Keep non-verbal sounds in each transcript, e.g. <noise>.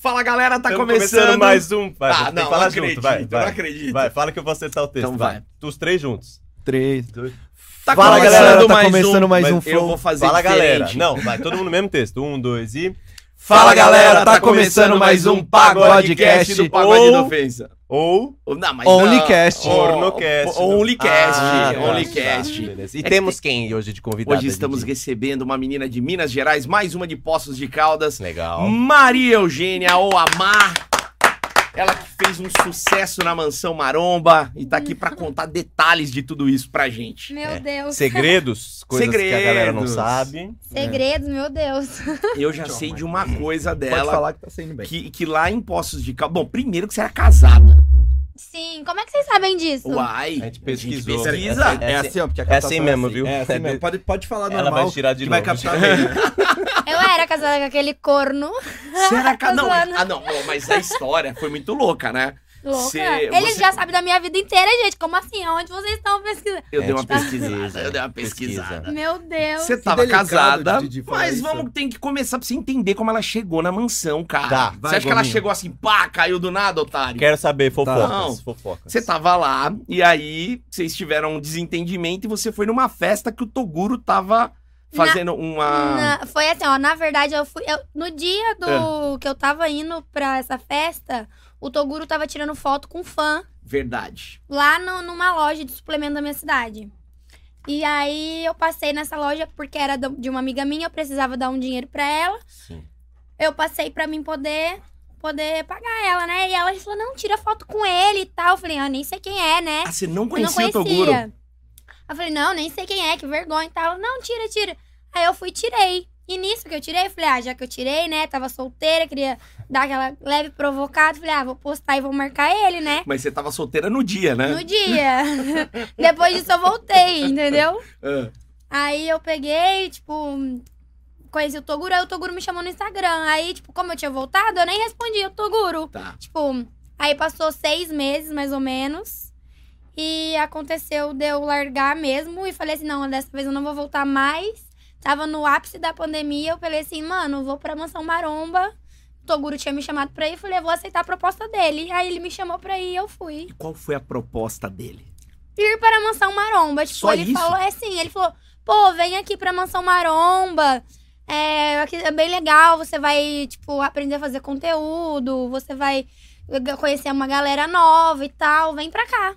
Fala galera, tá Tamo começando. mais um. Vai, Ah, você tem não, falar não junto, acredito, vai, eu vai. não acredito. Vai, fala que eu vou acertar o texto. Então vai. vai. Os três juntos. 3, 2. Tá Fala, começando galera, tá mais começando um, mais um mas Eu flow. vou fazer Fala diferente. galera. Não, vai, todo mundo no mesmo texto. Um, dois e. Fala galera, tá começando mais um Pagodecast do Pagode Ou- da Ofensa. Ou. Não, mas Onlycast. Pornocast. O- Onlycast. Ah, Onlycast. tá, beleza. E É que temos quem hoje de convidado? Hoje estamos recebendo uma menina de Minas Gerais, mais uma de Poços de Caldas. Legal. Maria Eugênia ou Amar. Ela que fez um sucesso na Mansão Maromba e tá aqui pra contar detalhes de tudo isso pra gente. Meu É. Deus. Segredos, coisas que a galera não Segredos. sabe. Segredos, meu Deus. Eu já sei de uma coisa Pode dela falar que tá saindo bem. que, que lá em Poços de Caldas. Bom, primeiro que você era casada. Sim, como é que vocês sabem disso? Uai. A gente pesquisou. pesquisa. É É assim- assim, ó, porque a é assim mesmo, viu? É assim mesmo. Pode, pode falar Ela normal. vai tirar de que novo. vai captar bem. <laughs> Eu era casada com aquele corno. Você era ca- não, ah, não, não, mas a história foi muito louca, né? Louca. Cê- Eles você- já sabem da minha vida inteira, gente. Como assim? Aonde vocês estão pesquisando? Eu É, dei uma tipo, pesquisada. pesquisa, Eu dei uma pesquisa. pesquisada. Meu Deus. Você tava casada, de- de mas isso. vamos ter que começar pra você entender como ela chegou na mansão, cara. Tá, você acha que ela chegou assim, pá, caiu do nada, otário? Quero saber fofocas. Não. fofocas. Você tava lá, e aí vocês tiveram um desentendimento e você foi numa festa que o Toguro tava fazendo uma. Na- foi assim, ó. Na verdade, eu fui. eu- no dia do É. que eu tava indo pra essa festa, o Toguro tava tirando foto com fã Verdade. lá no- numa loja de suplemento da minha cidade. E aí eu passei nessa loja porque era de uma amiga minha, eu precisava dar um dinheiro pra ela. Sim. eu passei pra mim poder poder pagar ela, né? E ela falou: "Não, tira foto com ele e tal". Eu falei: "Ah, nem sei quem é, né?" Ah, você não Eu não conhecia o Toguro? conhecia. Eu falei: "Não, nem sei quem é, que vergonha e tal". Não, tira, tira. Aí eu fui e tirei. E nisso que eu tirei, eu falei: "Ah, já que eu tirei, né? Tava solteira, queria dar aquela leve provocada". Falei: "Ah, vou postar e vou marcar ele, né?" Mas você tava solteira no dia, né? No dia. <laughs> Depois disso eu voltei, entendeu? <laughs> Ah, Aí eu peguei, tipo, conheci o Toguro, aí o Toguro me chamou no Instagram. Aí, tipo, como eu tinha voltado, eu nem respondi o Toguro. tá. Tipo, aí passou seis meses, mais ou menos. E aconteceu de eu largar mesmo. E falei assim, não, dessa vez eu não vou voltar mais. Tava no ápice da pandemia, eu falei assim, mano, vou pra Mansão Maromba. O Toguro tinha me chamado pra ir, falei, eu vou aceitar a proposta dele. Aí ele me chamou pra ir e eu fui. E qual foi a proposta dele? Ir para a Mansão Maromba. Tipo, Só ele isso? falou, é assim, ele falou, pô, vem aqui pra Mansão Maromba. É, aqui é bem legal, você vai, tipo, aprender a fazer conteúdo, você vai conhecer uma galera nova e tal, vem pra cá.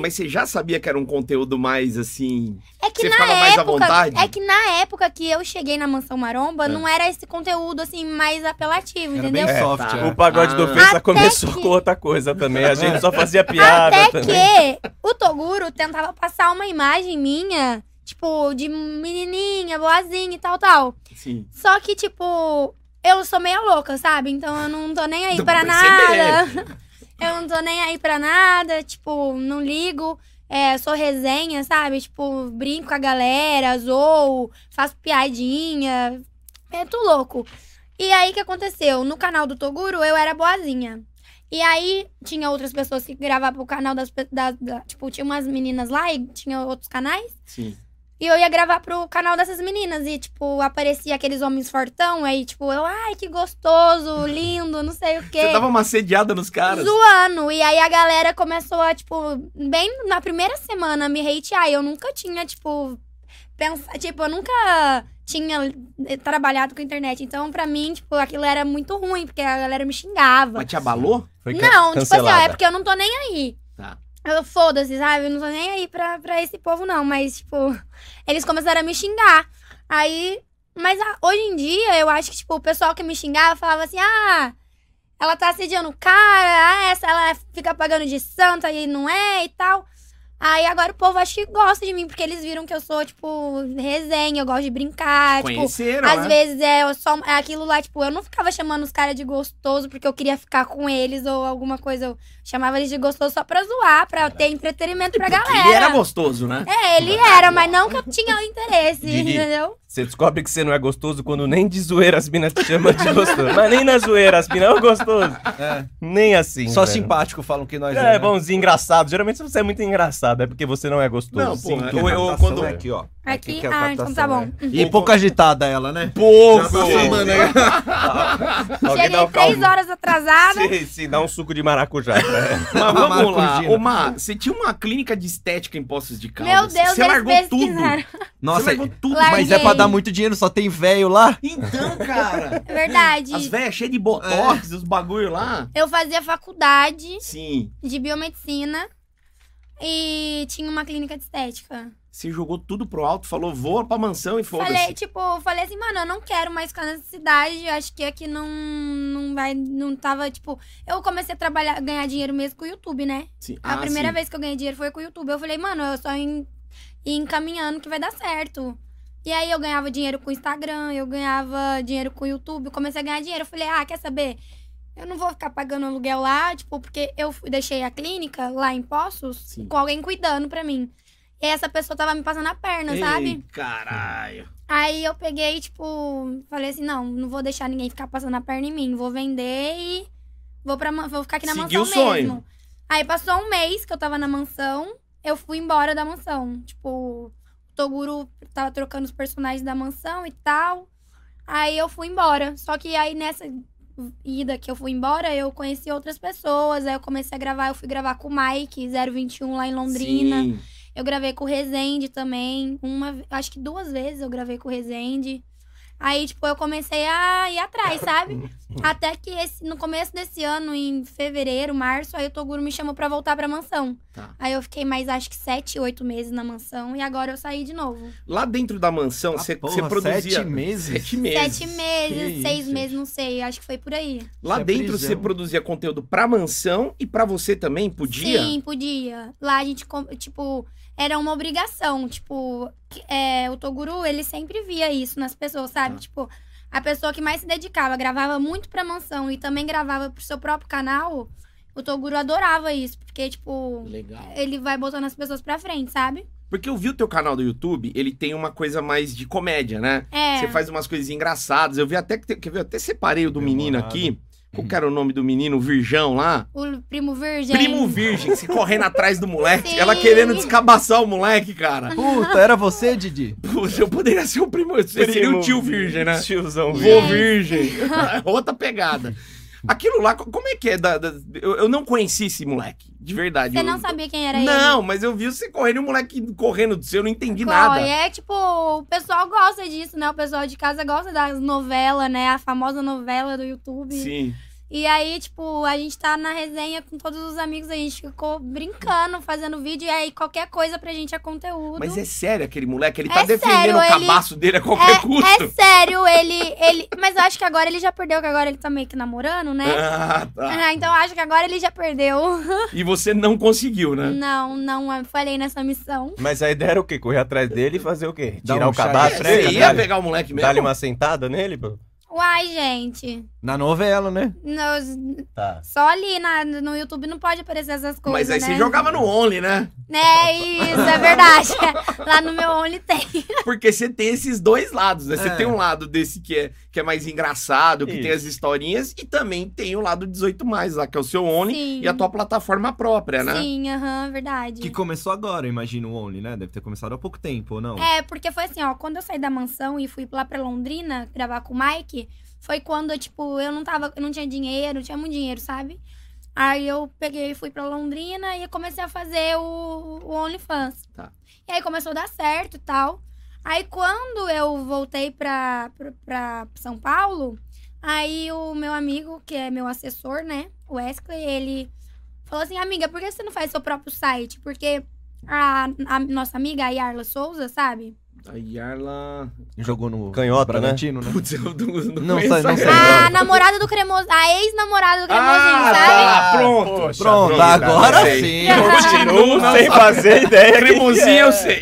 Mas você, já sabia que era um conteúdo mais assim. é que você na ficava mais à época, vontade? é que na época que eu cheguei na Mansão Maromba, É. não era esse conteúdo, assim, mais apelativo, Era entendeu? bem É, soft. tá. é. O pagode do Ah. ofensa Até começou que- com outra coisa também. A gente só fazia piada Até também. que o Toguro tentava passar uma imagem minha, tipo, de menininha, boazinha e tal, tal. Sim. Só que, tipo, eu sou meia louca, sabe? Então eu não tô nem aí pra perceber. nada. <laughs> Eu não tô nem aí pra nada, tipo, não ligo. É, sou resenha, sabe? Tipo, brinco com a galera, zoo, faço piadinha. É tudo louco. E aí, o que aconteceu? No canal do Toguro, eu era boazinha. E aí, tinha outras pessoas que gravavam pro canal das, pe- da, da- Tipo, tinha umas meninas lá e tinha outros canais. Sim. E eu ia gravar pro canal dessas meninas. E, tipo, aparecia aqueles homens fortão. Aí, tipo, eu, ai, que gostoso, <laughs> lindo, não sei o quê. Você dava uma sediada nos caras? Zoando. E aí a galera começou a, tipo, bem na primeira semana me hatear. E eu nunca tinha, tipo, pensado. Tipo, eu nunca tinha trabalhado com internet. Então, pra mim, tipo, aquilo era muito ruim, porque a galera me xingava. Mas te abalou? Foi Não, tipo assim, ó, cancelada. é porque eu não tô nem aí. Tá. Eu foda-se, sabe? Eu não tô nem aí pra, pra esse povo, não. Mas, tipo, <laughs> eles começaram a me xingar. Aí. Mas ah, hoje em dia, eu acho que, tipo, o pessoal que me xingava falava assim: ah, ela tá assediando o cara, ah, essa ela fica pagando de santa e não é e tal. Aí agora o povo acho que gosta de mim, porque eles viram que eu sou, tipo, resenha, eu gosto de brincar. Tipo, Conheceram, às né? vezes é eu só é aquilo lá, tipo, eu não ficava chamando os caras de gostoso porque eu queria ficar com eles ou alguma coisa. Eu chamava eles de gostoso só pra zoar, pra ter entretenimento pra Porque galera. ele era gostoso, né? É, ele era, mas não que eu tinha interesse, <laughs> entendeu? Você descobre que você não é gostoso quando nem de zoeira as minas te chamam de gostoso. Mas nem na zoeira as minas, ô gostoso. É. Nem assim. Só velho. simpático falam que nós É, né? bonzinho, engraçado. Geralmente você é muito engraçado. é porque você não é gostoso. Não, Sim, é eu- eu- captação, quando- é. Aqui, ó. Aqui, que é a ah, então tá bom. E pouco agitada ela, né? Pouco! Alguém dá Cheguei um três horas atrasada. Sim, sim, dá um suco de maracujá. <laughs> né? Mas vamos lá. Ô, Mar, você tinha uma clínica de estética em Poços de Caldas. Meu Deus, Você largou tudo. Nossa, você largou tudo. Larguei. mas é pra dar muito dinheiro, só tem velho lá. Então, cara. É verdade. As velhas cheias de botox, os bagulho lá. Eu fazia faculdade Sim. de biomedicina e tinha uma clínica de estética. Você jogou tudo pro alto, falou, voa pra mansão e Falei, foda-se. tipo, falei assim, mano, eu não quero mais ficar nessa cidade. Acho que aqui não, não vai. Não tava, tipo. Eu comecei a trabalhar, ganhar dinheiro mesmo com o YouTube, né? Sim. A Ah, primeira sim. vez que eu ganhei dinheiro foi com o YouTube. Eu falei, mano, eu só ir encaminhando que vai dar certo. E aí eu ganhava dinheiro com o Instagram, eu ganhava dinheiro com o YouTube, eu comecei a ganhar dinheiro. Eu falei, ah, quer saber? Eu não vou ficar pagando aluguel lá, tipo, porque eu deixei a clínica lá em Poços Sim. com alguém cuidando pra mim. E essa pessoa tava me passando a perna, sabe? Ei, caralho. Aí eu peguei, tipo, falei assim, não, não vou deixar ninguém ficar passando a perna em mim. Vou vender e vou, pra, vou ficar aqui na Seguiu mansão o sonho. mesmo. Aí passou um mês que eu tava na mansão, eu fui embora da mansão. Tipo, Toguro tava trocando os personagens da mansão e tal. Aí eu fui embora. Só que aí nessa ida que eu fui embora, eu conheci outras pessoas. Aí eu comecei a gravar, eu fui gravar com o Mike, 021 lá em Londrina. Sim. Eu gravei com o Rezende também. Uma, acho que duas vezes eu gravei com o Rezende. Aí, tipo, eu comecei a ir atrás, sabe? <laughs> Até que esse, no começo desse ano, em fevereiro, março, aí o Toguro me chamou pra voltar pra mansão. Tá. Aí eu fiquei mais, acho que sete, oito meses na mansão e agora eu saí de novo. Lá dentro da mansão, Ah, você você produzia... sete meses? <laughs> Sete meses. Sete meses, Que seis isso, meses, não sei. Acho que foi por aí. Lá é dentro você produzia conteúdo pra mansão e pra você também? Podia? Sim, podia. Lá a gente, tipo, era uma obrigação. Tipo, que- é, o Toguro, ele sempre via isso nas pessoas, sabe? Tá. Tipo, a pessoa que mais se dedicava, gravava muito pra mansão e também gravava pro seu próprio canal, o Toguro adorava isso. Porque, tipo, Legal. ele vai botando as pessoas pra frente, sabe? Porque eu vi o teu canal do YouTube, ele tem uma coisa mais de comédia, né? É. Você faz umas coisas engraçadas. Eu vi até que. te- Quer ver? Eu até separei o do menino Demorado. aqui. Qual que era o nome do menino? O Virgão lá? O primo virgem. Primo Virgem, se correndo atrás do moleque. Sim. Ela querendo descabaçar o moleque, cara. Puta, era você, Didi? Puxa, eu poderia ser o primo. Você seria o tio Virgem, né? Tiozão Vô virgem. Virgem. <laughs> Outra pegada. Aquilo lá, co- como é que é? da- da- eu, eu não conheci esse moleque, de verdade. Você Eu- não sabia quem era ele? Não, mas eu vi você correndo e o moleque correndo do seu, eu não entendi Corre. nada. É tipo, o pessoal gosta disso, né? O pessoal de casa gosta das novelas, né? A famosa novela do YouTube. Sim. E aí, tipo, a gente tá na resenha com todos os amigos, a gente ficou brincando, fazendo vídeo, e aí qualquer coisa pra gente é conteúdo. Mas é sério aquele moleque, ele É tá defendendo sério, o ele- cabaço dele a qualquer custo. É sério, ele, ele. Mas eu acho que agora ele já perdeu, que agora ele tá meio que namorando, né? Ah, tá. Ah, então eu acho que agora ele já perdeu. <laughs> E você não conseguiu, né? Não, não eu falei nessa missão. Mas a ideia era o quê? Correr atrás dele e fazer o quê? Tirar um o cabaço? chá de Você ia pegar o moleque mesmo? Dar-lhe uma sentada nele, pô? Uai, gente. Na novela, né? nos- Tá. só ali na, no YouTube não pode aparecer essas coisas. Mas aí né? você jogava no Only, né? É isso, é verdade. <laughs> Lá no meu Only tem. <laughs> Porque você tem esses dois lados, né? Você É. tem um lado desse que é, que é mais engraçado, que Isso. tem as historinhas, e também tem o lado 18 mais lá, que é o seu Only Sim. e a tua plataforma própria, né? Sim, aham, verdade. Que começou agora, imagino o Only, né? Deve ter começado há pouco tempo, ou não? É, porque foi assim, ó, quando eu saí da mansão e fui lá pra Londrina gravar com o Mike, foi quando, tipo, eu não tava, eu não tinha dinheiro, não tinha muito dinheiro, sabe? Aí eu peguei e fui pra Londrina e comecei a fazer o, o OnlyFans. Tá. E aí começou a dar certo e tal. Aí quando eu voltei pra, pra, pra São Paulo, aí o meu amigo, que é meu assessor, né, o Wesley, ele falou assim, amiga, por que você não faz seu próprio site? Porque a, a nossa amiga, a Yarla Souza, sabe? A Yarla. Jogou no Canhota, né? Bragantino, né? Putz, eu não, não, Não sei, não a sei. Yarla. A namorada do cremoso, a ex-namorada do cremosinho, Ah, sabe? tá, pronto. Poxa, Pronto, Pronto, agora sim. <laughs> Continuo Não sem fazer ideia. Cremosinho é. eu sei.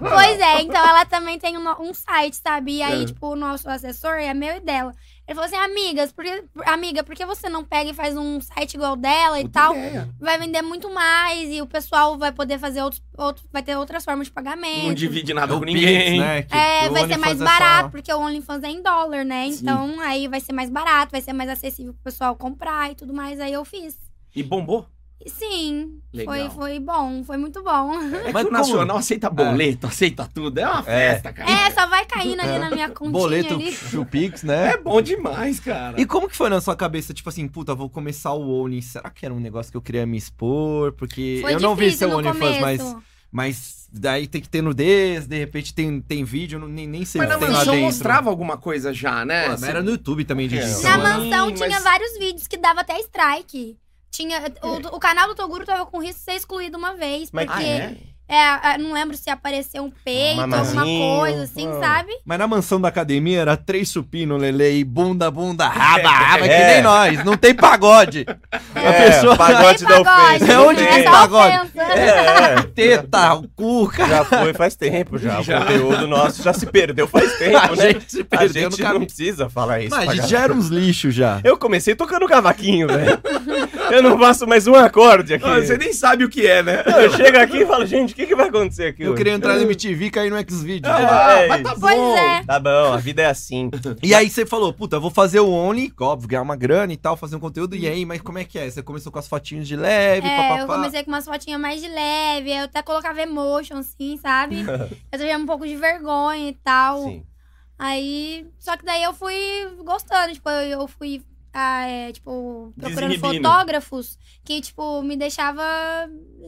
Pois é, então ela também tem um, um site, sabe? E aí, É. tipo, o nosso assessor é meu e dela. Ele falou assim, amigas, por que- amiga, por que você não pega e faz um site igual dela e tal? ideia. Vai vender muito mais e o pessoal vai poder fazer outros, outros vai ter outras formas de pagamento. Não divide nada O com Pix, ninguém. né? Que- É, que o vai ser mais é barato, só- porque o OnlyFans é em dólar, né? Sim. Então, aí vai ser mais barato, vai ser mais acessível pro pessoal comprar e tudo mais. Aí eu fiz. E bombou. Sim, Legal. foi, foi bom, foi muito bom. É Mas que o como- Nacional aceita boleto, aceita tudo. É uma É. festa, cara. É, só vai caindo ali na minha continha Boleto ali. Chupix, né? É bom demais, cara. E como que foi na sua cabeça, tipo assim, puta, vou começar o Only, será que era um negócio que eu queria me expor? Porque Foi eu não vi seu OnlyFans, mas, mas daí tem que ter nudez, de repente tem, tem vídeo, nem, nem sei Mas o na que tem lá mansão dentro. mostrava alguma coisa já, né? Pô, mas era no YouTube também de É. Na mansão Sim, tinha mas- vários vídeos que dava até strike. Tinha, o, o canal do Toguro tava com risco de ser excluído uma vez, Mas- porque Ah, é? É, é, não lembro se apareceu um peito, alguma Mamazinho. coisa assim, Ah. sabe? Mas na mansão da academia era três supino, lele, e bunda, bunda, raba, <laughs> raba, que É. nem nós. Não tem pagode. A É, pessoa pagode da pagode, ofensa. É não onde tem. tem pagode? É, teta, o cu, cara. já foi faz tempo já. Já. O conteúdo nosso já se perdeu faz <laughs> tempo, A né? gente se A perdeu no gente não precisa falar isso. Mas a gente já era uns lixos já. Eu comecei tocando cavaquinho, velho. Eu não faço mais um acorde aqui. Ah, Você nem sabe o que é, né? Eu chego aqui e falo, gente, que, que vai acontecer aqui? Eu hoje? queria entrar no MTV e cair no Xvideos. É, mas tá. Pois bom. é. Tá bom, a vida é assim. <laughs> E aí você falou, puta, vou fazer o Only, óbvio, ganhar uma grana e tal, fazer um conteúdo. E aí, mas como é que é? Você começou com as fotinhos de leve, É, papapá. eu comecei com umas fotinhas mais de leve, eu até colocava emotion, assim, sabe? <laughs> eu tinha um pouco de vergonha e tal. Sim. Aí, só que daí eu fui gostando, tipo, eu, eu fui, ah, é, tipo, procurando Desinibindo. fotógrafos que, tipo, me deixava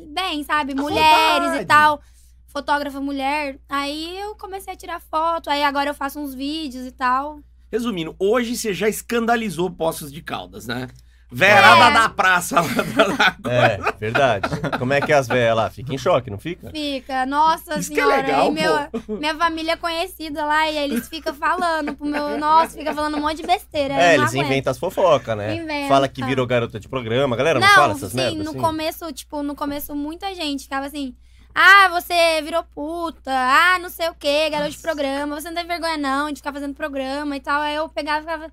bem, sabe? À Mulheres vontade. e tal. Fotógrafa mulher. Aí eu comecei a tirar foto, aí agora eu faço uns vídeos e tal. Resumindo, hoje você já escandalizou Poços de Caldas, né? Verada É. da praça lá da- É, verdade. Como é que é as velhas lá? Fica em choque, não fica? Fica, nossa Isso que é senhora. legal, aí meu, minha família é conhecida lá e eles ficam falando pro meu. Nossa, fica falando um monte de besteira. É, eles aguento. inventam as fofocas, né? Inventa. Fala que virou garota de programa. Galera, não, Não, fala essas sim, merdas no assim? começo, tipo, no começo muita gente ficava assim. Ah, você virou puta. Ah, não sei o quê, garoto de programa. Você não tem vergonha não de ficar fazendo programa e tal. Aí eu pegava e ficava.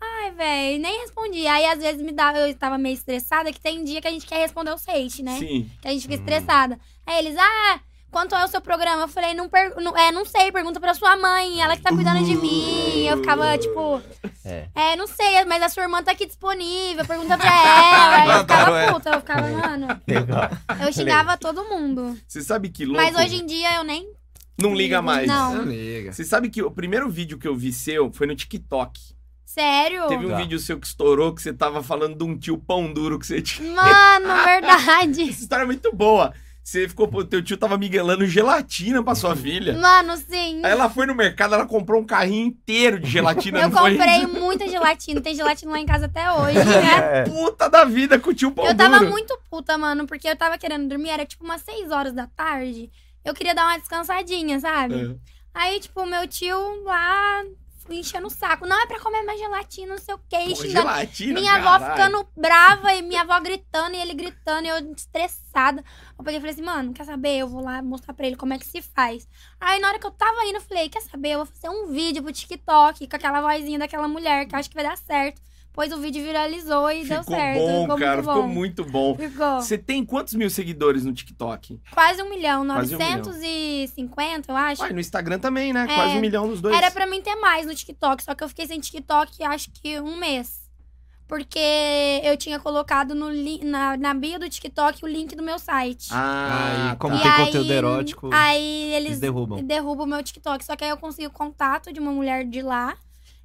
Ai, velho, nem respondia. Aí às vezes me dava, eu tava meio estressada, que tem dia que a gente quer responder os hate, né? Sim. Que a gente fica Hum. estressada. Aí eles, ah, quanto é o seu programa? Eu falei, não, per- não, é, não sei, pergunta pra sua mãe, ela que tá cuidando de mim. Eu ficava, tipo, É. é, não sei, mas a sua irmã tá aqui disponível, pergunta pra <laughs> ela. Aí eu ficava puta, eu ficava, mano. Legal. Eu xingava todo mundo. Você sabe que louco. Mas hoje em dia eu nem. Não liga mais. Não. Não liga. Você sabe que o primeiro vídeo que eu vi seu foi no TikTok. Sério? Teve um Tá. vídeo seu que estourou que você tava falando de um tio pão duro que você <laughs> tinha. Mano, verdade. Essa história é muito boa. Você ficou, pô, teu tio tava miguelando gelatina pra sua filha. Mano, sim. Aí ela foi no mercado, ela comprou um carrinho inteiro de gelatina. <laughs> Eu não foi? comprei muita gelatina. Tem gelatina lá em casa até hoje, né? <laughs> É. Puta da vida com o tio pão Eu tava duro. muito puta, mano, porque eu tava querendo dormir, era tipo umas 6 horas da tarde. Eu queria dar uma descansadinha, sabe? É. Aí, tipo, meu tio lá enchendo o saco. Não é pra comer mais gelatina, não sei o quê, e Pô, xingando. gelatina, Minha avó caralho. ficando brava e minha avó gritando e ele gritando e eu estressada. Eu peguei e falei assim, mano, quer saber? Eu vou lá mostrar pra ele como é que se faz. Aí na hora que eu tava indo, eu falei, quer saber? Eu vou fazer um vídeo pro TikTok com aquela vozinha daquela mulher que eu acho que vai dar certo. Pois o vídeo viralizou e deu Ficou certo. bom, ficou cara. muito bom. Ficou muito bom. Ficou. Você tem quantos mil seguidores no TikTok? Quase um milhão, Quase um milhão. 950, eu acho. Uai, no Instagram também, né? É. Quase um milhão nos dois. Era pra mim ter mais no TikTok, só que eu fiquei sem TikTok acho que um mês. Porque eu tinha colocado no na, na bio do TikTok o link do meu site. Ah, Aí, como tá. tem E conteúdo erótico, Aí eles eles derrubam. derrubam o meu TikTok. Só que aí eu consegui o contato de uma mulher de lá.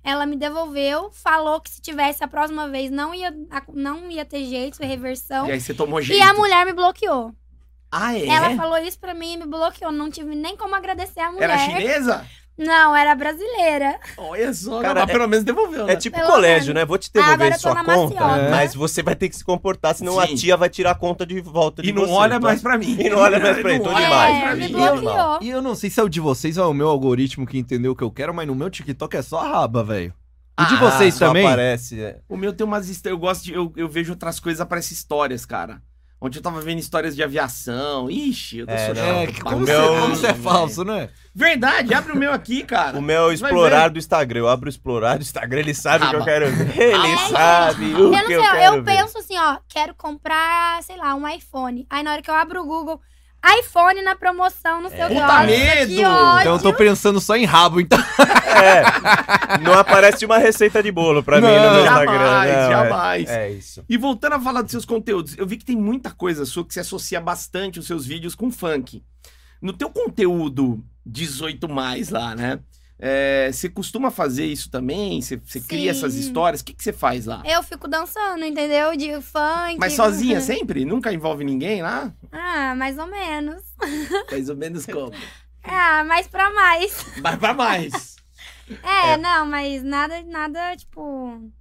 Ela me devolveu, falou que se tivesse a próxima vez não ia, não ia ter jeito, reversão. E aí você tomou jeito. E a mulher me bloqueou. Ah, é? Ela falou isso pra mim e me bloqueou. Não tive nem como agradecer a mulher. Era chinesa? Não, era brasileira. Olha só, Cara, mas é- pelo menos devolveu, né? É tipo Pelo colégio, menos. né? Vou te Ah, devolver eu tô sua conta, maciota. mas você vai ter que se comportar, senão a Sim. tia vai tirar a conta de volta de E não você, olha tá? mais pra mim. <laughs> E não olha mais pra ele, Não tô olha demais. mais pra É, me mim. bloqueou. E eu não sei se é o de vocês ou é o meu algoritmo que entendeu o que eu quero, mas no meu TikTok é só raba, velho. O de Ah, vocês também? aparece, é. O meu tem umas histórias. Eu gosto de. Eu, eu vejo outras coisas, aparecem histórias, cara. Ontem eu tava vendo histórias de aviação. Ixi, eu tô É, não. É, como, você, meu- como você é falso, né? Verdade, abre o meu aqui, cara. O meu vai explorar do Instagram. Eu abro o explorar do Instagram, ele sabe o que eu Raba. quero ver. Ele É, sabe Eu o não que sei, eu eu, quero ver. penso assim, ó, quero comprar, sei lá, um iPhone. Aí na hora que eu abro o Google, iPhone na promoção no seu Puta Nossa, medo! Que ódio. Então eu tô pensando só em rabo, então. É. Não aparece uma receita de bolo pra mim no Não, meu jamais, Instagram. Não, é- jamais. É, isso. E voltando a falar dos seus conteúdos, eu vi que tem muita coisa sua que se associa bastante os seus vídeos com funk. No teu conteúdo 18 mais lá, né? É, você costuma fazer isso também? Você, você cria essas histórias? O que, que você faz lá? Eu fico dançando, entendeu? De funk. Mas sozinha sempre? Nunca envolve ninguém lá? Ah, mais ou menos. <laughs> Mais ou menos como? Ah, mais pra mais. <laughs> Vai pra mais. <laughs> É, não, mas nada, nada, tipo.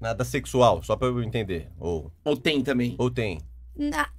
Nada sexual, só pra eu entender. Ou, Ou tem também? ou tem.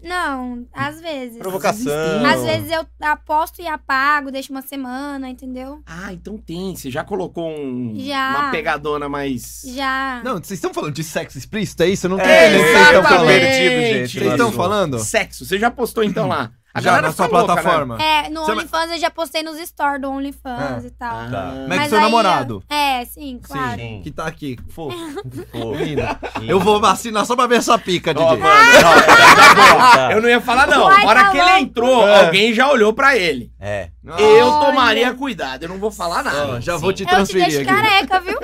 Não, às vezes. Provocação. Às vezes eu aposto e apago, deixo uma semana, entendeu? Ah, então tem. Você já colocou um, Já. uma pegadona mais. Já. Não, vocês estão falando de sexo explícito, é isso? Eu não tô É, entendendo o que exatamente. vocês estão falando. perdido, gente, Vocês estão falando? Sexo. Você já postou então lá? A Já galera na sua louca, né? plataforma. É, no Você OnlyFans eu já postei nos stories do OnlyFans Ah. e tal. Ah. Tá. Mas é que seu namorado? É, sim, claro. Sim. Que tá aqui. Fofo. <laughs> Lindo. Eu vou vacinar só pra ver essa pica, mano, ó, tá bom. Tá. Eu não ia falar, não. Na hora tá que ele entrou, É. alguém já olhou pra ele. É. Eu Olha. tomaria cuidado, eu não vou falar nada. Ó, já vou te Eu te transferir deixo aqui. careca, viu? <laughs>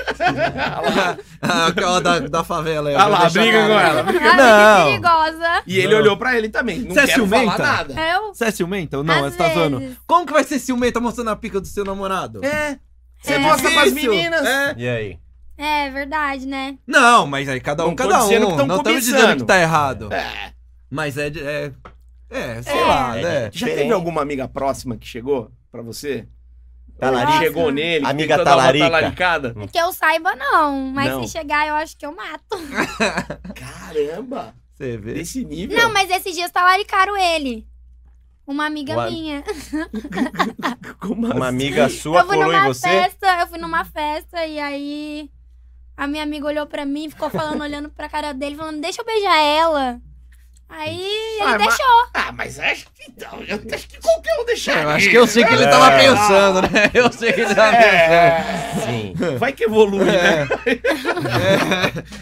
Ah, aquela da, da favela aí. eu Ah vou lá, briga com ela. Ah, Não. que perigosa. E ele Não. olhou pra ele também. Não Você é quero ciumenta? falar nada. Eu? Você é ciumenta ou não? Às Você tá zoando? Como que vai ser ciumenta mostrando a pica do seu namorado? É. Você É mostra pras meninas. É. E aí? É verdade, né? Não, mas aí cada um, Não cada um. não estamos dizendo que tá errado. É. Mas é, de- é. É, sei É. lá, É, né? Já teve alguma amiga próxima que chegou pra você? Talarica. Ou Chegou nele, Amiga uma talarica. talaricada? Que eu saiba, não. Mas Não. se chegar, eu acho que eu mato. <laughs> Caramba! Você vê. Desse nível. Não, mas esses dias talaricaram ele. Uma amiga Uma- minha. <laughs> Como Uma assim? amiga sua eu fui colou em numa você? festa, eu fui numa festa e aí a minha amiga olhou pra mim, ficou falando, <laughs> olhando pra cara dele, falando, deixa eu beijar ela. Aí ele Ah, mas- deixou. Ah, mas acho que então, eu acho que qualquer um deixaria. Eu acho que eu sei que ele É. tava pensando, né? Eu sei que ele tava pensando. É. Sim. <laughs> Vai que evolui, né?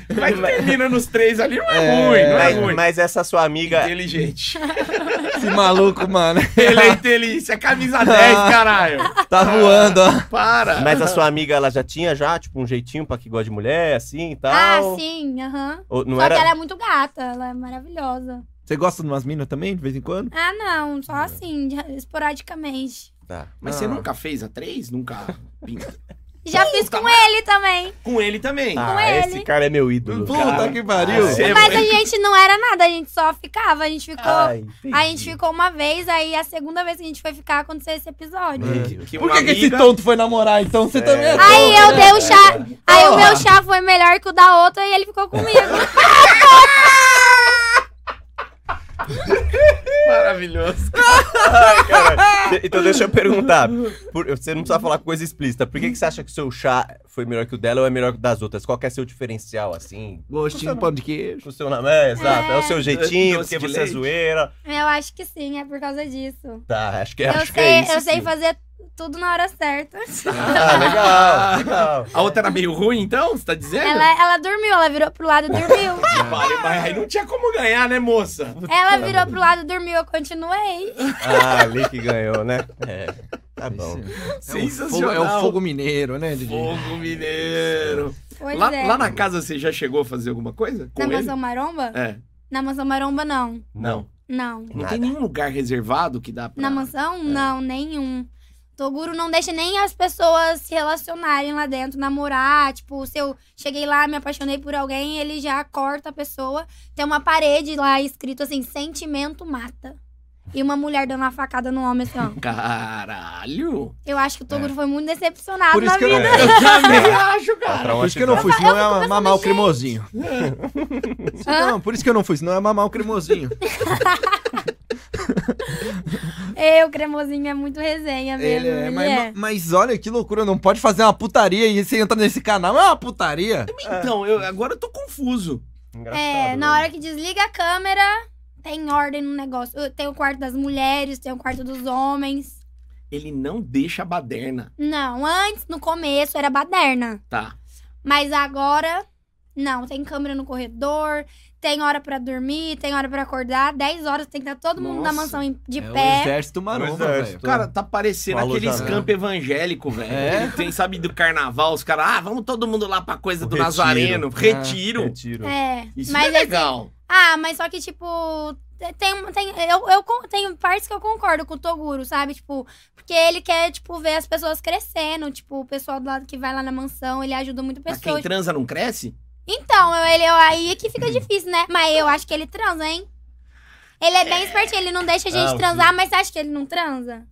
Vai que termina nos três ali, não é, ruim, não é Mas, ruim. mas essa sua amiga. Inteligente. <laughs> Esse maluco, mano. Ele é inteligente, é camisa 10, caralho. Tá voando, ó. Para. Mas a sua amiga, ela já tinha já, tipo, um jeitinho pra que gosta de mulher, assim e tal? Ah, sim, aham. Ou não Só era... que ela é muito gata, ela é maravilhosa. Você gosta de umas minas também, de vez em quando? Ah, não, só assim, de- esporadicamente. Tá. Mas Ah. você nunca fez a três? Nunca? Pinta. Já fiz com ele também. Com ele também. Ah, ele. esse cara é meu ídolo. Puta Cara. que pariu. Ah, é. Mas a gente não era nada, a gente só ficava. A gente ficou. Ai, entendi. a gente ficou uma vez, aí a segunda vez que a gente foi ficar aconteceu esse episódio. Que- que Por que, que esse amiga- tonto foi namorar, então? Você também é tonto. Aí eu dei o chá. Aí o meu chá foi melhor que o da outra e ele ficou comigo. <laughs> Maravilhoso. <laughs> Ai, cara. <laughs> Então deixa eu perguntar. Por- você não precisa falar coisa explícita. Por que, que você acha que o seu chá foi melhor que o dela ou é melhor que o das outras? Qual que é seu diferencial, assim? Gostinho de pão de queijo. O seu nome é, exato. É, o seu jeitinho, Doce porque você é leite. zoeira. eu acho que sim, é por causa disso. Tá, acho que, Eu acho que sei, é isso. eu sei sim. fazer tudo na hora certa. Ah, <laughs> legal, legal. A outra era meio ruim, então? Você tá dizendo? Ela, ela dormiu, ela virou pro lado e dormiu. <laughs> Vale, mas aí não tinha como ganhar, né, moça? Ela virou pro lado e dormiu, eu continuei. Ah, ali que ganhou, né? É, tá bom. É o, fogo, Sensacional. é o fogo mineiro, né, DJ? Fogo mineiro. Pois Lá, é. lá na casa você já chegou a fazer alguma coisa? Com Na ele? Mansão Maromba? É. Na Mansão Maromba, não. Não. Não. Não Nada. tem nenhum lugar reservado que dá pra... Na mansão? Não, nenhum. Toguro não deixa nem as pessoas se relacionarem lá dentro, namorar. Tipo, se eu cheguei lá, me apaixonei por alguém, ele já corta a pessoa. Tem uma parede lá escrito assim: sentimento mata. E uma mulher dando uma facada no homem assim, ó. <laughs> Caralho. Eu acho que o Toguro foi muito decepcionado Por isso na que eu não, vida. Eu também <laughs> acho, cara. por isso que eu não fui, senão eu ia mamar o cremosinho. <laughs> Hã? Não, por isso que eu não fui, senão ia mamar o cremosinho. Eu, cremosinho, é muito resenha mesmo. Ele é, ele mas, é. mas olha que loucura, não pode fazer uma putaria e você entra nesse canal, é uma putaria. Então, eu, agora eu tô confuso. Engraçado, É, na né? hora que desliga a câmera, tem ordem no negócio. Tem o quarto das mulheres, tem o quarto dos homens. Ele não deixa a baderna. Não, antes, no começo, era baderna. Tá. Mas agora, Não, tem câmera no corredor, tem hora pra dormir, tem hora pra acordar. 10 horas tem que estar todo mundo na mansão de é o pé. exército maromba, exército. velho. Cara, tá parecendo Um aqueles alojamento. camp evangélico, velho. É? Tem, sabe, do carnaval, os caras, ah, vamos todo mundo lá pra coisa O do retiro. Nazareno. Ah, Retiro. Retiro. É, Isso mas é assim, legal. Ah, mas só que, tipo, tem, tem, eu, eu tenho partes que eu concordo com o Toguro, sabe? Tipo, porque ele quer, tipo, ver as pessoas crescendo. Tipo, o pessoal do lado que vai lá na mansão, ele ajuda muito Mas pessoas. quem transa não cresce? Então, eu, ele, eu, aí é que fica difícil, né? Mas eu acho que ele transa, hein? Ele é bem espertinho, ele não deixa a gente Ah, transar, mas você acha que ele não transa?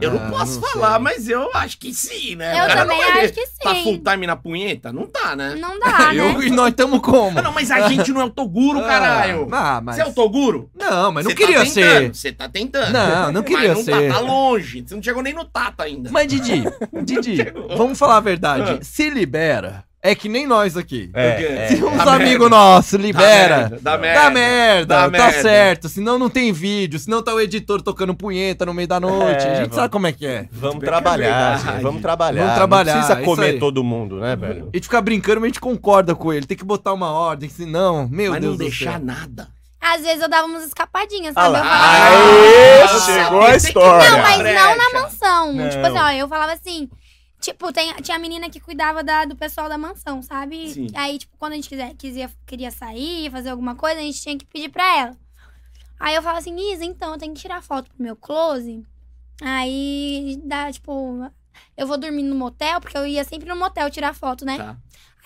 Eu Ah, não posso não falar, sei. mas eu acho que sim, né? eu também não acho que Tá full sim. time na punheta? Não tá, né? Não dá, <laughs> né? Eu, e nós estamos como? Ah, não, mas a gente não é o Toguro, caralho. Ah, mas... Você é o Toguro? Não, mas não Você queria tá ser. Você tá tentando. Não, não queria mas não ser. Tá, tá longe. Você não chegou nem no Tata ainda. Mas, Didi, <laughs> Didi, vamos falar a verdade. Ah. Se libera. É que nem nós aqui. É, Se é. uns Dá amigos merda. nossos libera. Dá Dá merda. merda, Dá tá merda. certo. Senão não tem vídeo, senão tá o editor tocando punheta no meio da noite. É, a gente vamos. sabe como é que é. Vamos é trabalhar, gente, vamos trabalhar. Vamos trabalhar, Não precisa comer todo mundo, né, velho? A gente fica brincando, mas a gente concorda com ele. Tem que botar uma ordem, senão, meu Mas Deus não do deixar céu. nada. Às vezes eu dava umas escapadinhas, sabe? lá. falava, Aê, chegou a história. Não, mas não na mansão. Não. Tipo assim, ó, eu falava assim. Tipo, tem, tinha a menina que cuidava da- do pessoal da mansão, sabe? Sim. Aí, tipo, quando a gente quiser, quisia, queria sair, fazer alguma coisa, a gente tinha que pedir pra ela. Aí eu falava assim, Isa, então, eu tenho que tirar foto pro meu close. Aí dá, tipo, eu vou dormir no motel, porque eu ia sempre no motel tirar foto, né? Tá.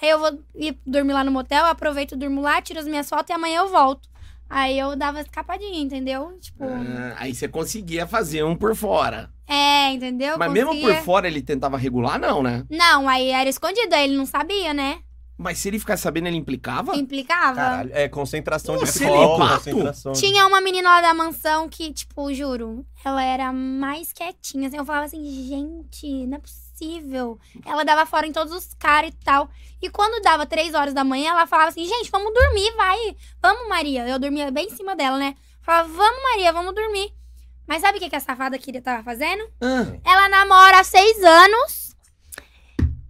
Aí eu vou ir dormir lá no motel, aproveito, durmo lá, tiro as minhas fotos e amanhã eu volto. Aí eu dava escapadinha, entendeu? Tipo, Ah, aí você conseguia fazer um por fora. é, entendeu? Mas mesmo Conseguia- por fora ele tentava regular, não, né? Não, aí era escondido, aí ele não sabia, né? Mas se ele ficasse sabendo, ele implicava? Implicava. Caralho, é concentração Pô, de celibato? concentração. de- Tinha uma menina lá da mansão que, tipo, juro, ela era mais quietinha. Assim, eu falava assim, gente, não é possível. Ela dava fora em todos os caras e tal. E quando dava três horas da manhã, ela falava assim, gente, vamos dormir, vai. Vamos, Maria. Eu dormia bem em cima dela, né? Falava, vamos, Maria, vamos dormir. Mas sabe o que, que a safada queria tava fazendo? Ah, Ela namora há seis anos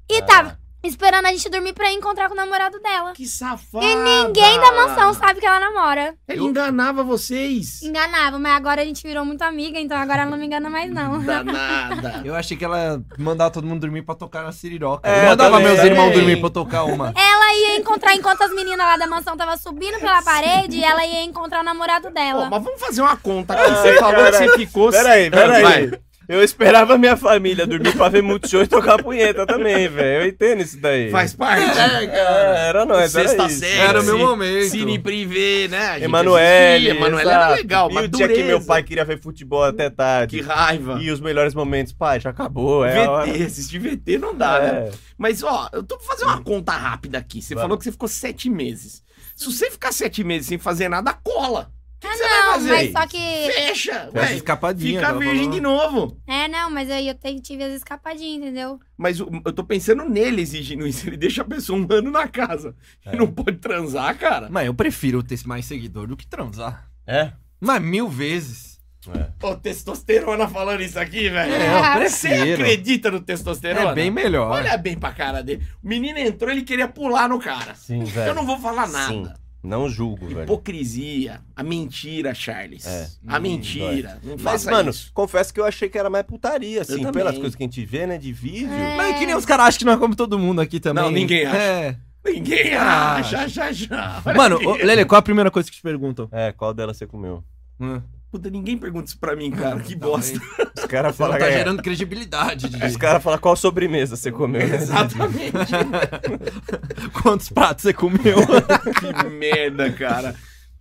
e Ah. tava esperando a gente dormir pra encontrar com o namorado dela. que safada! E ninguém da mansão sabe que ela namora. Ele enganava vocês. Enganava, mas agora a gente virou muito amiga, então agora ela não me engana mais, não. Danada. Eu achei que ela mandava todo mundo dormir pra tocar na siriroca. É, eu mandava também. meus irmãos dormir pra eu tocar uma. Ela ia encontrar, enquanto as meninas lá da mansão tava subindo pela parede, ela ia encontrar o namorado Pô, dela. mas vamos fazer uma conta aqui. Você falou que você ficou... Peraí, peraí. Eu esperava minha família dormir pra ver Multishow e tocar punheta também, velho. Eu entendo isso daí. Faz parte. É, era nós, era Sexta isso. série. Era o meu Cine- momento. Cine privê, né? A gente Emanuele. assistia, Emanuele era exato. legal, E mas o dia que dureza. meu pai queria ver futebol até tarde. Que raiva. E os melhores momentos, pai, já acabou, é a hora. VT, assistir VT não dá, né? É. Mas, ó, eu tô fazendo uma conta rápida aqui. Você Vamos. falou que você ficou sete meses. Se você ficar sete meses sem fazer nada, cola. Que, que você vai Não, fazer? mas só que. Fecha, Festa ué. escapadinha. Fica virgem de novo. É, não, mas aí eu tive as escapadinhas, entendeu? Mas o- eu tô pensando nele exigindo isso. Ele deixa a pessoa um ano na casa. É. E não pode transar, cara. Mas eu prefiro ter mais seguidor do que transar. É? Mas mil vezes. É. Ô, testosterona falando isso aqui, velho. É, eu Você acredita no testosterona? É bem melhor. Olha bem pra cara dele. O menino entrou, ele queria pular no cara. Sim, velho. Eu não vou falar nada. Sim. Não julgo, velho. Hipocrisia, a mentira, Charles. É. A Hum, mentira. Não Mas, faça mano, isso. confesso que eu achei que era mais putaria, assim, pelas coisas que a gente vê, né, de vídeo. É. Mas é que nem os caras acham que nós comemos todo mundo aqui também. Não, ninguém acha. É. Ninguém Ah, acha, já, já. Olha Mano, ô, Lele, qual a primeira coisa que te perguntam? É, qual delas você comeu? Hum. Puta, ninguém pergunta isso pra mim, <laughs> cara. Que bosta. Os caras falam tá é, gerando credibilidade, Didi. Os caras falam qual sobremesa você comeu. <laughs> né? Exatamente. <laughs> Quantos pratos você comeu? que merda, cara.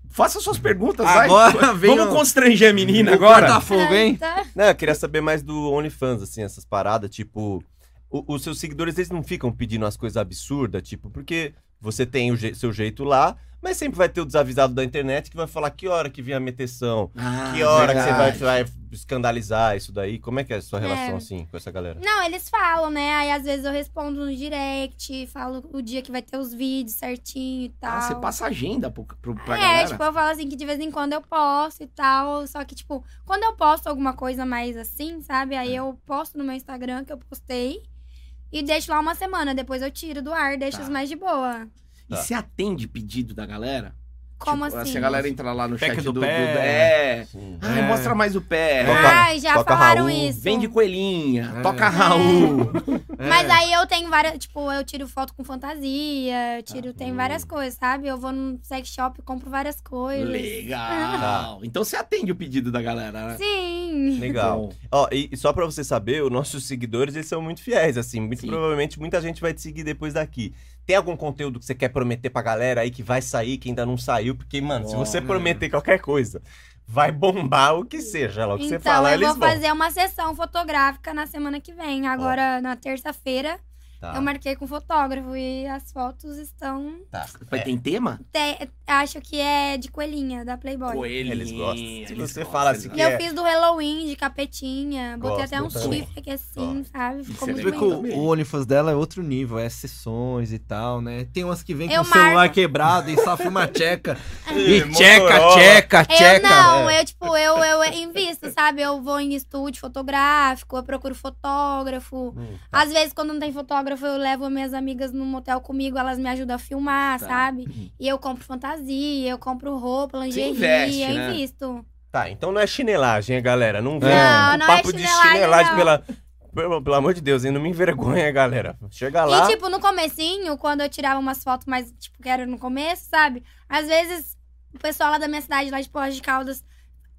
Faça suas perguntas, Agora vai. vem Vamos o- constranger a menina O agora. corta-fogo, hein? Tá. Não, eu queria saber mais do OnlyFans, assim, essas paradas, tipo... o- os seus seguidores, eles não ficam pedindo umas coisas absurdas, tipo, porque você tem o je- seu jeito lá, mas sempre vai ter o desavisado da internet que vai falar que hora que vem a meteção, Ah, que hora que você vai, verdade. vai escandalizar isso daí. Como é que é a sua relação, É. assim, com essa galera? Não, eles falam, né? Aí às vezes eu respondo no direct, falo o dia que vai ter os vídeos certinho e tal. Ah, você passa agenda pro, pro, pra é, galera? tipo, eu falo assim que de vez em quando eu posto e tal. Só que, tipo, quando eu posto alguma coisa mais assim, sabe? Aí eu posto no meu Instagram que eu postei e deixo lá uma semana. Depois eu tiro do ar, deixo Tá. os mais de boa. E Tá. você atende pedido da galera? Como Tipo, assim? Se a galera entrar lá no Pack chat do do, pé. do- É. Sim. Ai, É. mostra mais o pé. Toca- Ai, já toca falaram Raul, isso. Vende coelhinha, É. toca Raul. É. Mas aí eu tenho várias, tipo, eu tiro foto com fantasia, eu tiro, tem Hum. várias coisas, sabe? Eu vou num sex shop e compro várias coisas. Legal. Então você atende o pedido da galera, né? Sim. Legal. Ó, e e só pra você saber, os nossos seguidores, eles são muito fiéis, assim. Muito Sim. provavelmente muita gente vai te seguir depois daqui. Tem algum conteúdo que você quer prometer pra galera aí que vai sair, que ainda não saiu? Porque, mano, se você prometer qualquer coisa, vai bombar o que seja. Lá, o que você Então, falar, eu eles vou vão. fazer uma sessão fotográfica na semana que vem. Agora, na terça-feira, Tá. eu marquei com fotógrafo e as fotos estão. Tá. Mas É, tem tema? te- Acho que é de coelhinha, da Playboy. Coelhinha. Eles gostam. Se eles você gostam, fala assim E eu é. fiz do Halloween, de capetinha. Botei Gosto até um também. chifre aqui assim, sabe? Ficou Isso é muito o, OnlyFans dela é outro nível, é sessões e tal, né? Tem umas que vem com o celular marco. quebrado e só filma <laughs> tcheca. Ih, e tcheca, Motorola. tcheca, Eu tcheca. não, é. eu, tipo, eu, eu invisto, sabe? Eu vou em estúdio fotográfico, eu procuro fotógrafo. Hum, Às vezes, quando não tem fotógrafo, eu levo minhas amigas no motel comigo, elas me ajudam a filmar, Tá. sabe? E eu compro fantasia, eu compro roupa, lingerie, investe, eu né? invisto. Tá, então não é chinelagem, galera. Não vem Não, não é papo de chinelagem, chinelagem não. pela. Pelo, pelo amor de Deus, hein? Não me envergonha, galera. Chega lá. E, tipo, no comecinho, quando eu tirava umas fotos mais, tipo, que era no começo, sabe? Às vezes, o pessoal lá da minha cidade, lá de Porras de Caldas,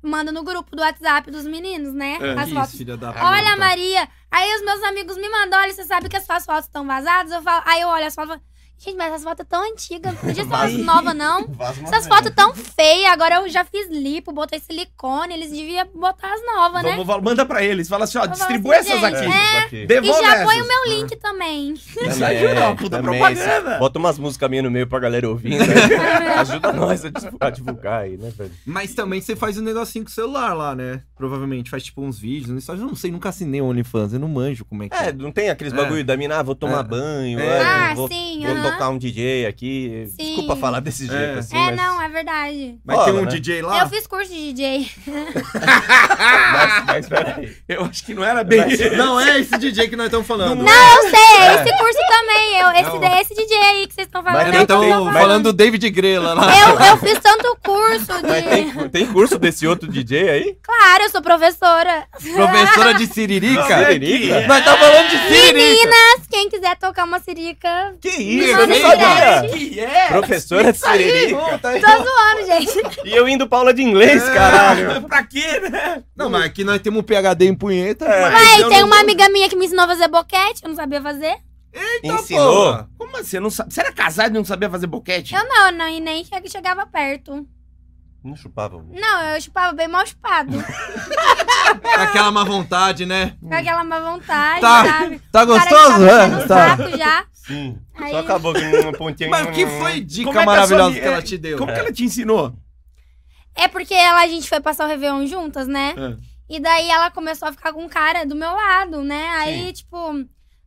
manda no grupo do WhatsApp dos meninos, né? É, as Isso, fotos. filha da Olha, puta. Maria. Aí os meus amigos me mandam, olha, você sabe que as suas fotos estão vazadas? Eu falo, aí eu olho as fotos e falo, gente, mas essas fotos tão antigas, não podia ser umas novas, não. <laughs> Essas fotos tão feias, agora eu já fiz lipo, botei silicone, eles deviam botar as novas, né? Vamos, manda pra eles. Fala assim, ó, Eu falo distribui assim, essas gente, aqui. É, aqui. E Devolve já essas. põe o meu link também. Isso Também, ajuda, uma puta também. propaganda. Bota umas músicas minhas no meio pra galera ouvir. né? <laughs> Ajuda nós a dis- a divulgar aí, né, velho? Mas também você faz um negocinho com o celular lá, né? Provavelmente faz tipo uns vídeos. Instagram. Eu não sei, nunca assinei o OnlyFans, eu não manjo como é que É, é. não tem aqueles É. bagulho da mina, ah, vou tomar É. banho, É. Ah, vou, sim, vou. Tocar um DJ aqui. Sim. Desculpa falar desse jeito, É. assim, É, mas, não, é verdade. Mas tem um né? DJ lá? Eu fiz curso de DJ. mas, mas <laughs> peraí. Eu acho que não era bem. Não é esse DJ que nós estamos falando. Não, eu sei, é esse curso também. Eu, esse, Não. esse DJ aí que vocês estão falando. Mas é Então, mas- falando do David Grela lá. Eu, eu fiz tanto curso Mas de. tem, tem curso desse outro DJ aí? Claro, eu sou professora. Professora de <laughs> Siririca. Siririca? Nós tá falando de Siririca. Meninas, quem quiser tocar uma sirica, Que isso, eu não sabia. Que é? Professora de Siririca. Tá tô zoando, gente. E eu indo pra aula de inglês, caralho. <laughs> pra quê, né? Não, mas aqui nós temos um PHD em punheta. É. tem não- uma amiga minha que me ensinou a fazer boquete, eu não sabia fazer. Ensinou. porra. Como assim? Você, não sabe... você era casado e não sabia fazer boquete? Eu não, não, e nem che- chegava perto. Não chupava. Não, eu chupava bem mal chupado. Com aquela má vontade, né? Com aquela má vontade, Tá, sabe? tá O cara que gostoso? tava É, o tá. já. Sim. Aí- Só acabou com uma pontinha. Mas o que foi dica Como é que maravilhosa sua- que ela é, te deu? Como que ela te ensinou? É porque ela, a gente foi passar o Réveillon juntas, né? É. E daí ela começou a ficar com um cara do meu lado, né? Aí, tipo.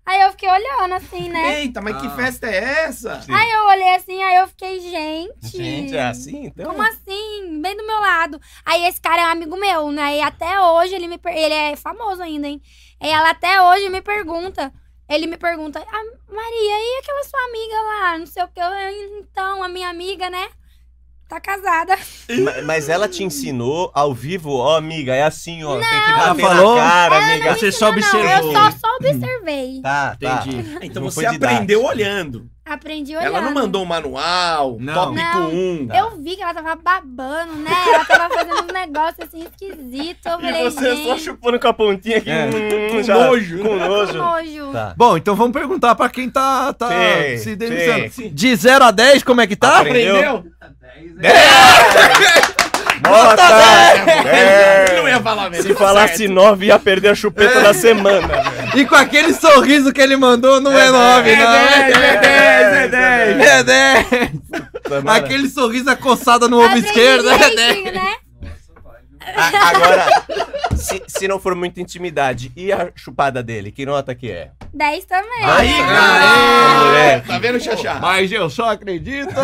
Aí eu fiquei olhando assim, né? Eita, mas que Ah. festa é essa? Sim. Aí eu olhei assim, aí eu fiquei, gente. Gente, é assim, então. Como assim? Bem do meu lado. Aí esse cara é um amigo meu, né? E até hoje ele me per... ele é famoso ainda, hein? E ela até hoje me pergunta. Ele me pergunta, ah, Maria, e aquela sua amiga lá? Não sei o que. Eu, então, a minha amiga, né? Tá casada. Ma- Mas ela te ensinou ao vivo, ó, amiga, é assim, ó. Tem que Ela bater falou? na cara, Ela amiga. Você só Não, eu observou. só, só observei. Tá, tá. Entendi. Então Não você didático. aprendeu olhando. Aprendi olhando. Ela não mandou um manual, Não. tópico Não. 1. Eu vi que ela tava babando, né? Ela tava fazendo uns negócios assim esquisitos. Eu E falei, você só gente, chupando com a pontinha aqui. É. hum, Com já- nojo, Com né? nojo. nojo. Tá. Bom, então vamos perguntar pra quem tá, tá Sim, se sim. deliciando. De 0 a 10, como é que tá? Aprendeu? Aprendeu? Nota! Ele não ia falar mesmo. Se falasse certo. 9, ia perder a chupeta da semana. E com aquele sorriso que ele mandou, não é 9, É não. 10, é 10, é 10. É 10. Semana. Aquele sorriso acossado no ombro esquerdo, é direitinho, 10. né? A- agora, se, se não for muita intimidade, e a chupada dele? Que nota que é? 10 também. Aí, cara! moleque. Tá vendo, Xaxá? Mas eu só acredito. <laughs>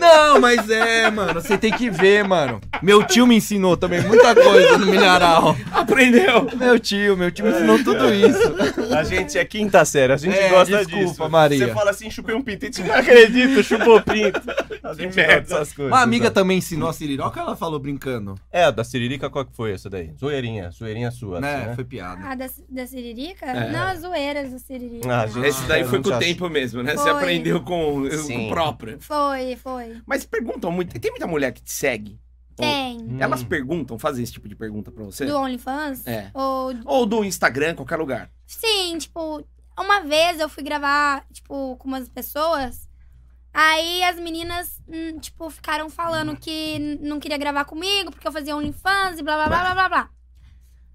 Não, mas é, mano, você tem que ver, mano. Meu tio me ensinou também muita coisa no milharal. Aprendeu. Meu tio, meu tio me ensinou tudo isso. A gente é quinta série, a gente É, gosta desculpa, disso. Maria. Você fala assim, chupei um pinto, a gente não acredita, chupou pinto. <laughs> A gente merda. dessas coisas. Uma amiga sabe? também ensinou a siririca, ela falou brincando. É, a da Siririca, qual que foi essa daí? Zoeirinha, zoeirinha sua. né? assim, né? Foi piada. Ah, da, da Siririca? É. Não, as zoeiras da Siririca. Ah, gente. Esse daí foi com o tempo mesmo, né? Você Foi. aprendeu com, com o próprio. Foi, foi. Mas perguntam muito. Tem muita mulher que te segue? Tem. Hum. Elas perguntam, fazem esse tipo de pergunta pra você? Do OnlyFans? É. Ou... Ou do Instagram, qualquer lugar. Sim, tipo, uma vez eu fui gravar, tipo, com umas pessoas. Aí as meninas, hum, tipo, ficaram falando que n- não queria gravar comigo porque eu fazia OnlyFans e blá blá blá blá blá blá.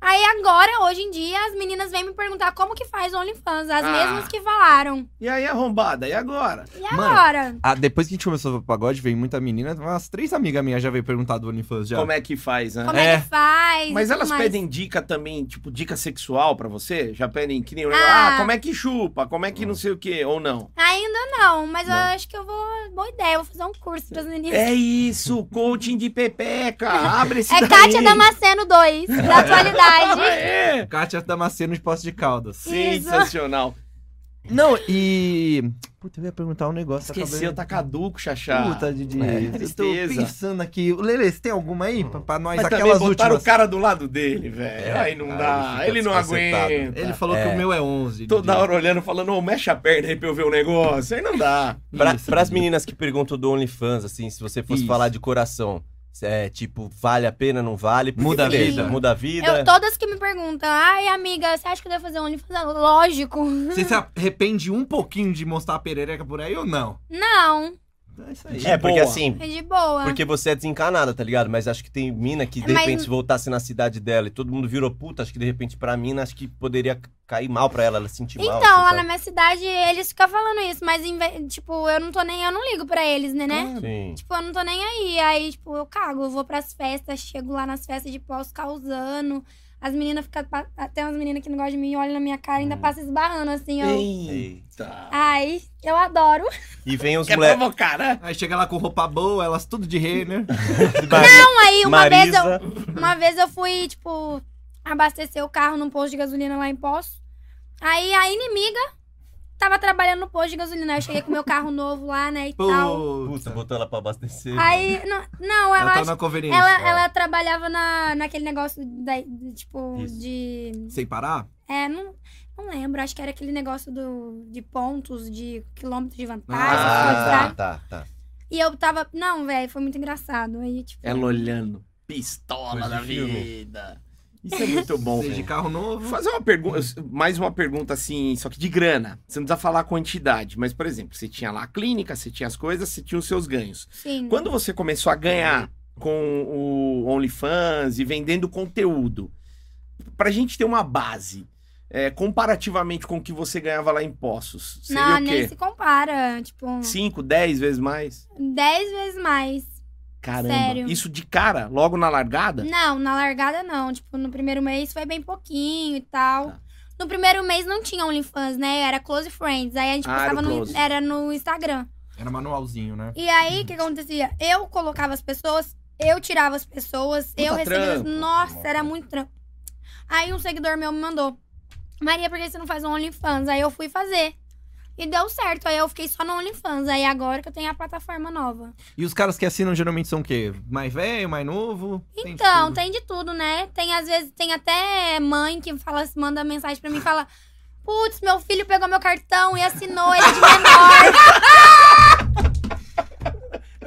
Aí agora, hoje em dia, as meninas vêm me perguntar como que faz OnlyFans. As Ah. mesmas que falaram. E aí, arrombada, e agora? E Mano, agora? Ah, depois que a gente começou o pagode, veio muita menina. Umas três amigas minhas já veio perguntar do OnlyFans já. Como é que faz, né? Como é, É. que faz? Mas elas mais. pedem dica também, tipo, dica sexual pra você? Já pedem que nem ah, Ah. como é que chupa, como é que não sei o quê, ou não? Ainda não, mas Não. eu acho que eu vou. Boa ideia, eu vou fazer um curso pras meninas. É isso, coaching de pepeca, abre esse É daí. Kátia Damasceno 2, da <laughs> atualidade. É, Kátia Damasceno de Poço de Caldas. sensacional. Não, e. Puta, eu ia perguntar um negócio. Esqueceu, acabei- tá caduco, Xaxá. Puta, Didi. É, eu tô pensando aqui. Lele, você tem alguma aí pra, pra nós? Mas também Aquelas botaram últimas. o cara do lado dele, velho. É, aí não aí dá, ele não aguenta. Ele falou que É. o meu é 11. Toda Didi. hora olhando, falando, ô, mexe a perna aí pra eu ver o negócio. Aí não dá. Pra, Isso, pras meninas que perguntam do OnlyFans, assim, se você fosse Isso. falar de coração, é tipo, vale a pena, não vale? Porque Muda a vida. Muda a vida. Eu, todas que me perguntam, ai, amiga, você acha que eu devo fazer um OnlyFans? Lógico. Você se arrepende um pouquinho de mostrar a perereca por aí ou não? Não, É isso aí. É, porque boa. assim, é de boa. porque você é desencanada, tá ligado? Mas acho que tem mina que, de Mas- repente, se voltasse na cidade dela e todo mundo virou puta, acho que de repente pra mina, acho que poderia cair mal pra ela, ela sentir mal. Então, assim, lá sabe? na minha cidade, eles ficam falando isso, mas, tipo, eu não tô nem, eu não ligo pra eles, né, né? Sim. Tipo, eu não tô nem aí. Aí, tipo, eu cago, eu vou pras festas, chego lá nas festas de pós causando. As meninas ficam. Tem umas meninas que não gostam de mim, olham na minha cara e ainda Hum. passam esbarrando assim, ó. Eita. Ai, eu adoro. E vem os Quer moleques. provocar, né? Aí chega lá com roupa boa, elas tudo de Renner. <laughs> Não, aí uma vez eu. Uma vez eu fui, tipo, abastecer o carro num posto de gasolina lá em Poço. Aí a inimiga tava trabalhando no posto de gasolina. Aí eu cheguei com meu carro novo lá, né, e tal. Puta, Puta. botou ela pra abastecer. Aí, não, não Ela tá acho na conveniência. Ela, é. ela trabalhava na, naquele negócio da, de, tipo, Isso. de. Sem parar? É, não, não lembro. Acho que era aquele negócio do, de pontos, de quilômetros de vantagem, Ah, Ah, tá, tá, tá. E eu tava. Não, velho, foi muito engraçado. Aí, tipo. Ela olhando. Pistola Coisa da vida. Isso é muito bom. Seja de carro novo. fazer uma pergunta, mais uma pergunta assim, só que de grana. Você não precisa falar a quantidade, mas, por exemplo, você tinha lá a clínica, você tinha as coisas, você tinha os seus ganhos. Sim. Quando você começou a ganhar com o OnlyFans e vendendo conteúdo, pra gente ter uma base, é, comparativamente com o que você ganhava lá em Poços, seria não, o nem quê? se compara. Tipo, 5, 10 vezes mais? 10 vezes mais. Caramba. Sério. Isso de cara, logo na largada? Não, na largada não. Tipo, no primeiro mês foi bem pouquinho e tal. Tá. No primeiro mês não tinha OnlyFans, né? Era Close Friends. Aí a gente Ah, era postava o no, era no Instagram. Era manualzinho, né? E aí, o que acontecia? Eu colocava as pessoas, eu tirava as pessoas, eu recebia. trampo. Nossa, era muito trampo. Aí um seguidor meu me mandou: Maria, por que você não faz um OnlyFans? Aí eu fui fazer. E deu certo. Aí eu fiquei só no OnlyFans. Aí agora que eu tenho a plataforma nova. E os caras que assinam geralmente são o quê? Mais velho, mais novo? Tem de Então, tem de tudo, né? Tem, às vezes, tem até mãe que fala, manda mensagem pra mim e fala: Putz, meu filho pegou meu cartão e assinou ele de menor. <laughs>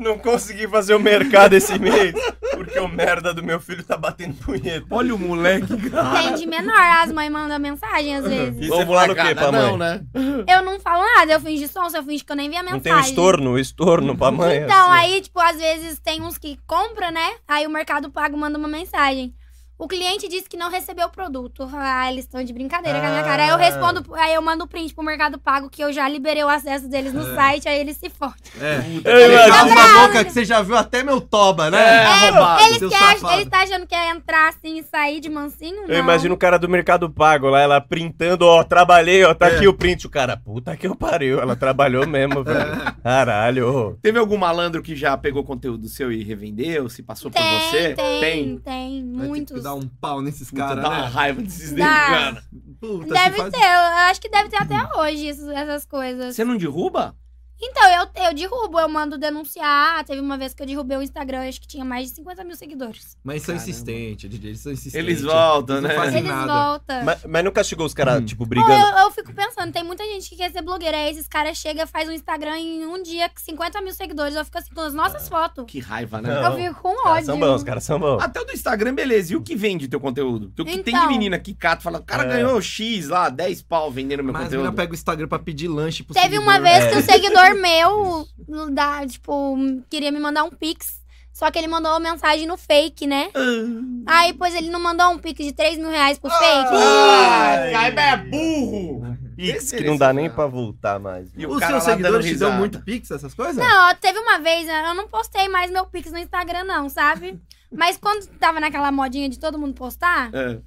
Não consegui fazer o mercado esse mês, porque o merda do meu filho tá batendo punheta. Olha o moleque. tem de menor. As mães mandam mensagem às vezes. E você fala o quê pra mãe? Não, né? Eu não falo nada, eu fingi som, eu fingi que eu nem vi a Não mensagem. tem um estorno, um estorno pra mãe? Então, assim? aí, tipo, às vezes tem uns que compram, né? Aí o Mercado Pago manda uma mensagem. O cliente disse que não recebeu o produto. Ah, eles estão de brincadeira com a minha cara. Aí eu respondo, aí eu mando o print pro Mercado Pago que eu já liberei o acesso deles no site, aí eles se fodem. É. Eu Ele imagino. cala a boca que você já viu até meu toba, né? É, arrombado. Eles, seu que acham- safado. eles tá achando que é entrar assim e sair de mansinho? Não. Eu imagino o cara do Mercado Pago lá, ela printando, ó, trabalhei, ó, tá É. aqui o print. O cara, puta que eu pariu, ela trabalhou mesmo, velho. <laughs> Caralho. ô. Teve algum malandro que já pegou conteúdo seu e revendeu? Se passou por Tem, você? tem, tem, ter muitos. Dar um pau nesses caras, dá uma né? raiva desses Dá. cara. Puta, Deve faz- ter, eu acho que deve ter até hoje essas, essas coisas. Você não derruba? Então, eu, eu derrubo, eu mando denunciar. Teve uma vez que eu derrubei o Instagram, eu acho que tinha mais de 50 mil seguidores. Mas são Caramba. insistentes, DJ, eles são insistentes. Eles voltam, Eles né? não fazem Eles nada. voltam. Mas, mas não castigou os caras, Hum. tipo, Pô, brigando? eu, eu fico pensando, tem muita gente que quer ser blogueira. Aí esses caras chegam, faz um Instagram em um dia com 50 mil seguidores. Eu fico assim com as nossas fotos. Que raiva, né? Não. Eu fico com Os caras são ódio. bons, os caras são bons. Até o do Instagram, beleza. E o que vende teu conteúdo? Porque o que tem de Então. menina que cata fala, o cara É. ganhou X lá, 10 pau vendendo meu Mas a conteúdo. menina pega o Instagram pra pedir lanche pro Teve seguidor. uma vez É. que um seguidor meu, da, tipo, queria me mandar um pix. Só que ele mandou uma mensagem no fake, né? Ah. Aí, depois ele não mandou um pix de 3 mil reais pro fake. Ai, Caiba é burro! Pix que não dá nem pra voltar mais. E Os seus lá dando seguidores te dão risada. muito pix, essas coisas? Não, teve uma vez, eu não postei mais meu pix no Instagram, não, sabe? <laughs> Mas quando tava naquela modinha de todo mundo postar, É.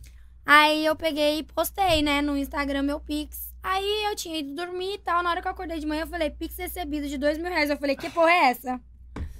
aí eu peguei e postei, né, no Instagram meu pix. Aí eu tinha ido dormir e tal. Na hora que eu acordei de manhã, eu falei, pix recebido de dois mil reais. Eu falei, que porra é essa?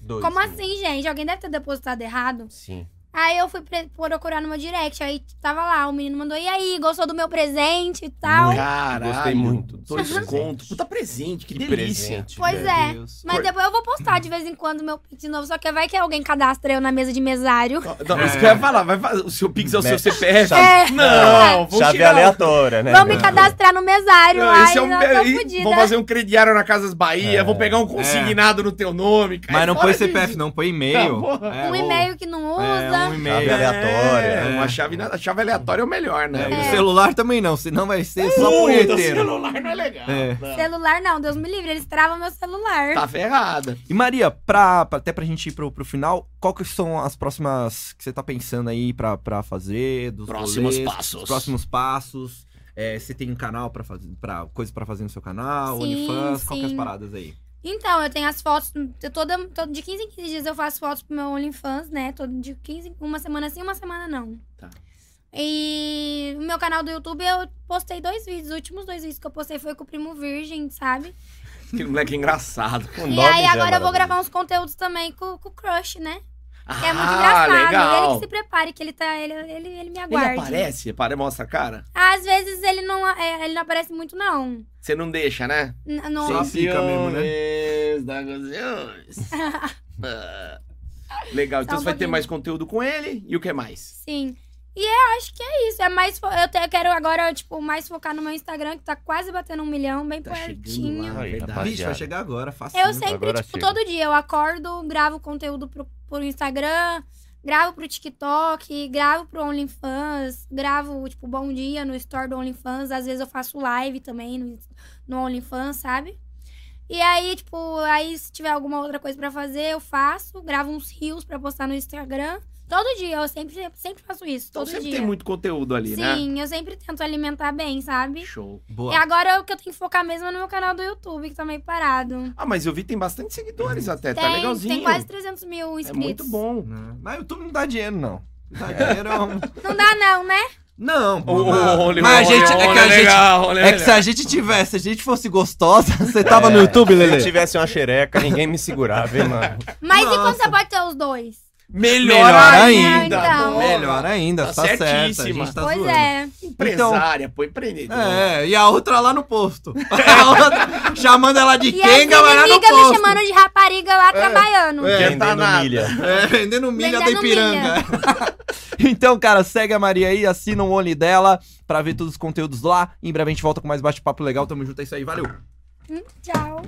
Dois, Como né? assim, gente? Alguém deve ter depositado errado. Sim. Aí eu fui procurar no meu direct, aí tava lá, o menino mandou, e aí, gostou do meu presente e tal? Caralho. Gostei muito do Dois seu conto. presente. Puta presente, que, Que delícia. presente. Pois é. Deus. Mas depois eu vou postar de vez em quando meu pix de novo, só que vai que alguém cadastra eu na mesa de mesário. Não, mas isso que eu ia falar, vai fazer, o seu Pix é o seu Né? CPF? É. Não, vamos Chave tirar aleatória, né? Vão me cadastrar no mesário, Não, aí esse é um... e. Vão fazer um crediário na Casas Bahia, É. vão pegar um consignado no teu nome, cara. Mas não põe. CPF, não, põe e-mail. Ah, porra. É, Um e-mail que não usa. É, um Chave e-mail. aleatória. É, É. uma chave, na- a chave aleatória é o melhor, né? É, e o celular também não, senão vai ser só Puta, punheteiro. celular não é legal. É. Não. Celular não, Deus me livre, eles travam meu celular. Tá ferrada. E Maria, pra, pra- até pra gente ir pro, pro final, qual que são as próximas que você tá pensando aí pra, pra fazer? Dos Próximos rolês, passos. Os próximos passos. É, você tem um canal pra fazer, pra, coisa pra fazer no seu canal, Sim, OnlyFans, qual que é as sim. paradas aí? Então, eu tenho as fotos, eu toda, todo, de 15 em 15 dias eu faço fotos pro meu OnlyFans, né? Todo de 15, uma semana sim, uma semana não. Tá. E no meu canal do YouTube eu postei dois vídeos. Os últimos dois vídeos que eu postei foi com o Primo Virgem, sabe? Que moleque engraçado. O E aí agora eu vou gravar uns conteúdos também com, com o Crush, né? Que é muito Ah, engraçado. Ele legal. que se prepare, que ele tá. Ele, ele, ele me Ele aguarde. aparece? Apare, mostra a cara? Às vezes ele não, é, ele não aparece muito, não. Você não deixa, né? N- não Só fica mesmo, né? <laughs> Ah. Legal, então um você vai ter mais conteúdo com ele e o que mais? Sim. E eu acho que é isso. É mais. fo- Eu, te- eu quero agora, tipo, mais focar no meu Instagram, que tá quase batendo um milhão, bem Tá pertinho. lá. Vixe, vai chegar agora, fácil. Eu sempre, agora tipo, chega. todo dia eu acordo, gravo conteúdo pro, pro Instagram, gravo pro TikTok, gravo pro OnlyFans, gravo, tipo, bom dia no store do OnlyFans. Às vezes eu faço live também no, no OnlyFans, sabe? E aí, tipo, aí se tiver alguma outra coisa pra fazer, eu faço. Gravo uns rios pra postar no Instagram. Todo dia, eu sempre, sempre faço isso, Então todo sempre dia. tem muito conteúdo ali, né? Sim, eu sempre tento alimentar bem, sabe? Show. Boa. E agora o que eu tenho que focar mesmo é no meu canal do YouTube, que tá meio parado. Ah, mas eu vi tem bastante seguidores até, tá Tem, legalzinho. tem quase 300 mil É inscritos. muito bom. Né? Mas o YouTube não dá dinheiro, não. Não dá dinheiro. é Não dá não, né? Não, mas- a gente, é que a gente, legal, é que se a gente tivesse, se a gente fosse gostosa, <laughs> você tava no YouTube, Se Lele? eu tivesse uma xereca, ninguém me segurava, hein, mano? Mas e quando Nossa. você pode ter os dois? Melhor, Melhor ainda. ainda. então. porra. Melhor ainda, Tá tá, certo. A certíssima. gente tá pois zoando. é. Empresária, pô, empreendedor. É, e a outra lá no posto. <laughs> A outra chamando ela de E mas lá no inimigas me posto. chamando de rapariga lá trabalhando. É, Vendendo tá nada. milha. É, vendendo milha da Vendendo Ipiranga. <laughs> então, cara, segue a Maria aí, assina o Only dela pra ver todos os conteúdos lá. Em breve a gente volta com mais bate-papo legal. Tamo junto, é isso aí, valeu. Hum, Tchau.